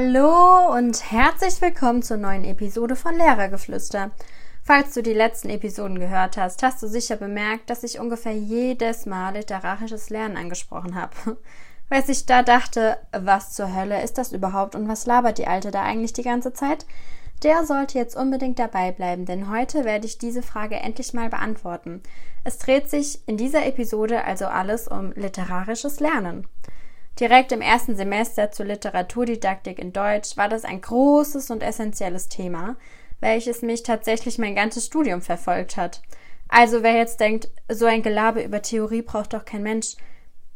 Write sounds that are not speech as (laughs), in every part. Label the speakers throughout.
Speaker 1: Hallo und herzlich willkommen zur neuen Episode von Lehrergeflüster. Falls du die letzten Episoden gehört hast, hast du sicher bemerkt, dass ich ungefähr jedes Mal literarisches Lernen angesprochen habe. Weil sich da dachte, was zur Hölle ist das überhaupt und was labert die Alte da eigentlich die ganze Zeit? Der sollte jetzt unbedingt dabei bleiben, denn heute werde ich diese Frage endlich mal beantworten. Es dreht sich in dieser Episode also alles um literarisches Lernen. Direkt im ersten Semester zur Literaturdidaktik in Deutsch war das ein großes und essentielles Thema, welches mich tatsächlich mein ganzes Studium verfolgt hat. Also wer jetzt denkt, so ein Gelabe über Theorie braucht doch kein Mensch.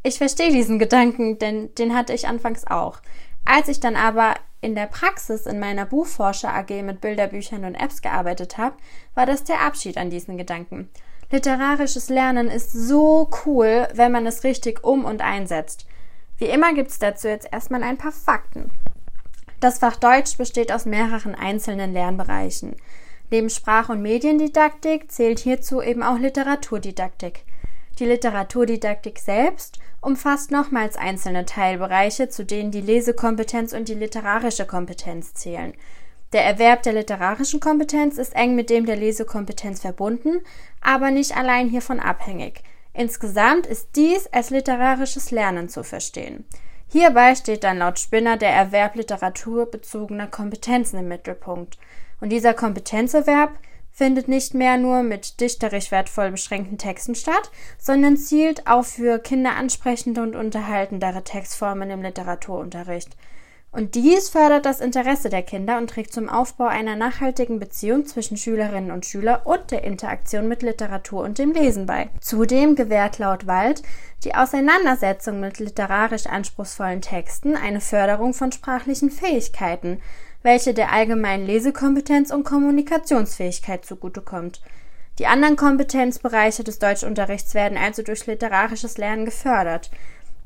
Speaker 1: Ich verstehe diesen Gedanken, denn den hatte ich anfangs auch. Als ich dann aber in der Praxis in meiner Buchforscher AG mit Bilderbüchern und Apps gearbeitet habe, war das der Abschied an diesen Gedanken. Literarisches Lernen ist so cool, wenn man es richtig um und einsetzt. Wie immer gibt es dazu jetzt erstmal ein paar Fakten. Das Fach Deutsch besteht aus mehreren einzelnen Lernbereichen. Neben Sprach- und Mediendidaktik zählt hierzu eben auch Literaturdidaktik. Die Literaturdidaktik selbst umfasst nochmals einzelne Teilbereiche, zu denen die Lesekompetenz und die literarische Kompetenz zählen. Der Erwerb der literarischen Kompetenz ist eng mit dem der Lesekompetenz verbunden, aber nicht allein hiervon abhängig. Insgesamt ist dies als literarisches Lernen zu verstehen. Hierbei steht dann laut Spinner der Erwerb literaturbezogener Kompetenzen im Mittelpunkt. Und dieser Kompetenzerwerb findet nicht mehr nur mit dichterisch wertvoll beschränkten Texten statt, sondern zielt auch für Kinder ansprechende und unterhaltendere Textformen im Literaturunterricht. Und dies fördert das Interesse der Kinder und trägt zum Aufbau einer nachhaltigen Beziehung zwischen Schülerinnen und Schülern und der Interaktion mit Literatur und dem Lesen bei. Zudem gewährt laut Wald die Auseinandersetzung mit literarisch anspruchsvollen Texten eine Förderung von sprachlichen Fähigkeiten, welche der allgemeinen Lesekompetenz und Kommunikationsfähigkeit zugutekommt. Die anderen Kompetenzbereiche des Deutschunterrichts werden also durch literarisches Lernen gefördert.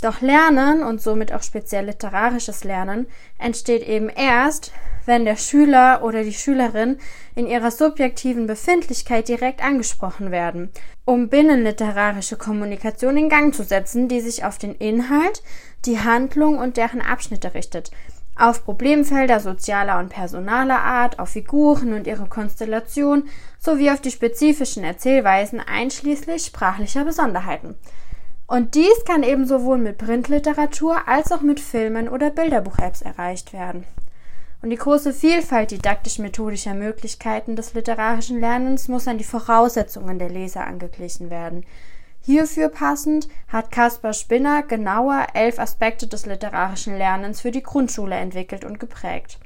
Speaker 1: Doch Lernen und somit auch speziell literarisches Lernen entsteht eben erst, wenn der Schüler oder die Schülerin in ihrer subjektiven Befindlichkeit direkt angesprochen werden, um binnenliterarische Kommunikation in Gang zu setzen, die sich auf den Inhalt, die Handlung und deren Abschnitte richtet, auf Problemfelder sozialer und personaler Art, auf Figuren und ihre Konstellation sowie auf die spezifischen Erzählweisen einschließlich sprachlicher Besonderheiten. Und dies kann eben sowohl mit Printliteratur als auch mit Filmen oder Bilderbuch-Apps erreicht werden. Und die große Vielfalt didaktisch-methodischer Möglichkeiten des literarischen Lernens muss an die Voraussetzungen der Leser angeglichen werden. Hierfür passend hat Caspar Spinner genauer elf Aspekte des literarischen Lernens für die Grundschule entwickelt und geprägt.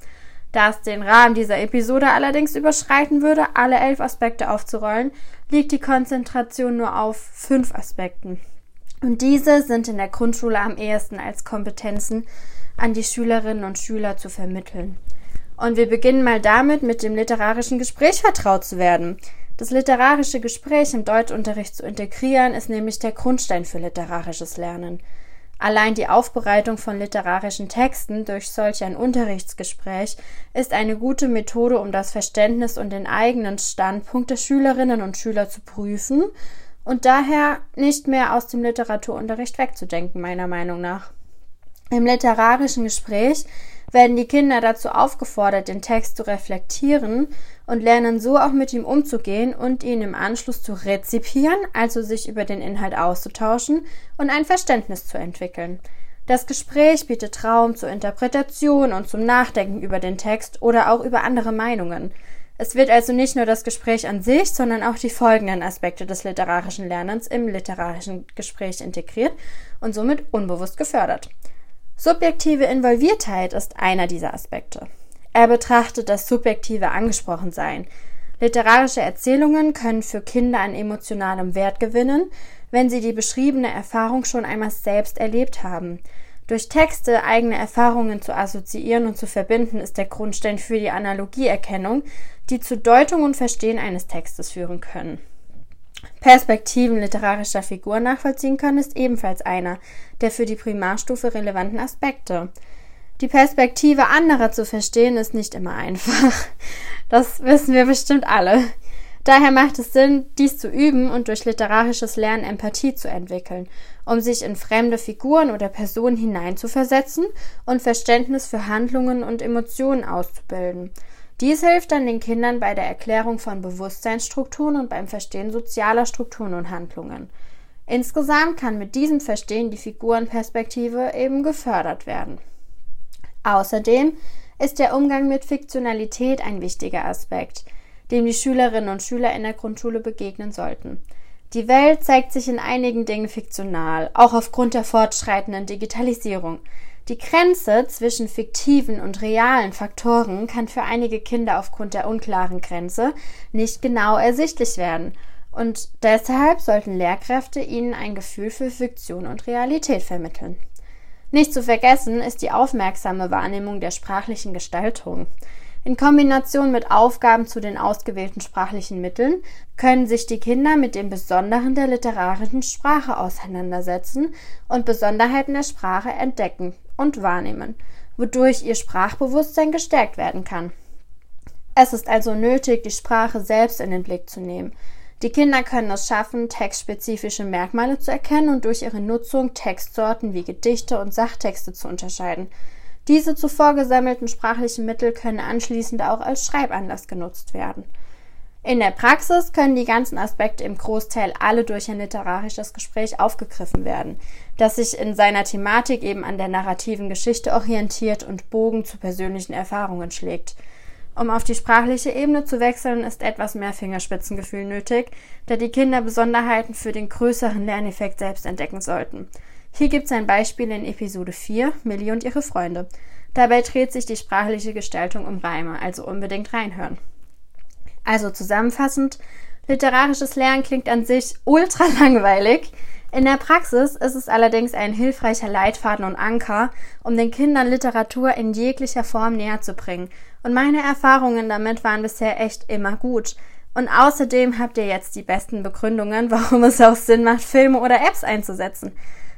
Speaker 1: Da es den Rahmen dieser Episode allerdings überschreiten würde, alle elf Aspekte aufzurollen, liegt die Konzentration nur auf fünf Aspekten. Und diese sind in der Grundschule am ehesten als Kompetenzen an die Schülerinnen und Schüler zu vermitteln. Und wir beginnen mal damit, mit dem literarischen Gespräch vertraut zu werden. Das literarische Gespräch im Deutschunterricht zu integrieren, ist nämlich der Grundstein für literarisches Lernen. Allein die Aufbereitung von literarischen Texten durch solch ein Unterrichtsgespräch ist eine gute Methode, um das Verständnis und den eigenen Standpunkt der Schülerinnen und Schüler zu prüfen und daher nicht mehr aus dem Literaturunterricht wegzudenken, meiner Meinung nach. Im literarischen Gespräch werden die Kinder dazu aufgefordert, den Text zu reflektieren und lernen so auch mit ihm umzugehen und ihn im Anschluss zu rezipieren, also sich über den Inhalt auszutauschen und ein Verständnis zu entwickeln. Das Gespräch bietet Raum zur Interpretation und zum Nachdenken über den Text oder auch über andere Meinungen. Es wird also nicht nur das Gespräch an sich, sondern auch die folgenden Aspekte des literarischen Lernens im literarischen Gespräch integriert und somit unbewusst gefördert. Subjektive Involviertheit ist einer dieser Aspekte. Er betrachtet das subjektive Angesprochensein. Literarische Erzählungen können für Kinder an emotionalem Wert gewinnen, wenn sie die beschriebene Erfahrung schon einmal selbst erlebt haben. Durch Texte eigene Erfahrungen zu assoziieren und zu verbinden, ist der Grundstein für die Analogieerkennung, die zu Deutung und Verstehen eines Textes führen können. Perspektiven literarischer Figuren nachvollziehen können ist ebenfalls einer der für die Primarstufe relevanten Aspekte. Die Perspektive anderer zu verstehen ist nicht immer einfach. Das wissen wir bestimmt alle. Daher macht es Sinn, dies zu üben und durch literarisches Lernen Empathie zu entwickeln, um sich in fremde Figuren oder Personen hineinzuversetzen und Verständnis für Handlungen und Emotionen auszubilden. Dies hilft dann den Kindern bei der Erklärung von Bewusstseinsstrukturen und beim Verstehen sozialer Strukturen und Handlungen. Insgesamt kann mit diesem Verstehen die Figurenperspektive eben gefördert werden. Außerdem ist der Umgang mit Fiktionalität ein wichtiger Aspekt – dem die Schülerinnen und Schüler in der Grundschule begegnen sollten. Die Welt zeigt sich in einigen Dingen fiktional, auch aufgrund der fortschreitenden Digitalisierung. Die Grenze zwischen fiktiven und realen Faktoren kann für einige Kinder aufgrund der unklaren Grenze nicht genau ersichtlich werden. Und deshalb sollten Lehrkräfte ihnen ein Gefühl für Fiktion und Realität vermitteln. Nicht zu vergessen ist die aufmerksame Wahrnehmung der sprachlichen Gestaltung. In Kombination mit Aufgaben zu den ausgewählten sprachlichen Mitteln können sich die Kinder mit dem Besonderen der literarischen Sprache auseinandersetzen und Besonderheiten der Sprache entdecken und wahrnehmen, wodurch ihr Sprachbewusstsein gestärkt werden kann. Es ist also nötig, die Sprache selbst in den Blick zu nehmen. Die Kinder können es schaffen, textspezifische Merkmale zu erkennen und durch ihre Nutzung Textsorten wie Gedichte und Sachtexte zu unterscheiden. Diese zuvor gesammelten sprachlichen Mittel können anschließend auch als Schreibanlass genutzt werden. In der Praxis können die ganzen Aspekte im Großteil alle durch ein literarisches Gespräch aufgegriffen werden, das sich in seiner Thematik eben an der narrativen Geschichte orientiert und Bogen zu persönlichen Erfahrungen schlägt. Um auf die sprachliche Ebene zu wechseln, ist etwas mehr Fingerspitzengefühl nötig, da die Kinder Besonderheiten für den größeren Lerneffekt selbst entdecken sollten. Hier gibt es ein Beispiel in Episode 4, Millie und ihre Freunde. Dabei dreht sich die sprachliche Gestaltung um Reime, also unbedingt reinhören. Also zusammenfassend, literarisches Lernen klingt an sich ultra (laughs) langweilig. In der Praxis ist es allerdings ein hilfreicher Leitfaden und Anker, um den Kindern Literatur in jeglicher Form näher zu bringen. Und meine Erfahrungen damit waren bisher echt immer gut. Und außerdem habt ihr jetzt die besten Begründungen, (laughs) warum es auch Sinn macht, Filme oder Apps einzusetzen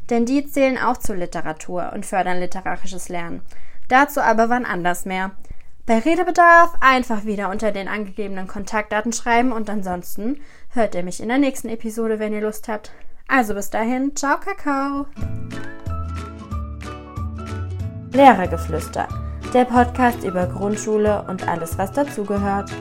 Speaker 1: denn die zählen auch zur Literatur und fördern literarisches Lernen. Dazu aber wann anders mehr. Bei Redebedarf einfach wieder unter den angegebenen Kontaktdaten schreiben und ansonsten hört ihr mich in der nächsten Episode, wenn ihr Lust habt. Also bis dahin, ciao Kakao. Lehrergeflüster, der Podcast über Grundschule und alles, was dazugehört.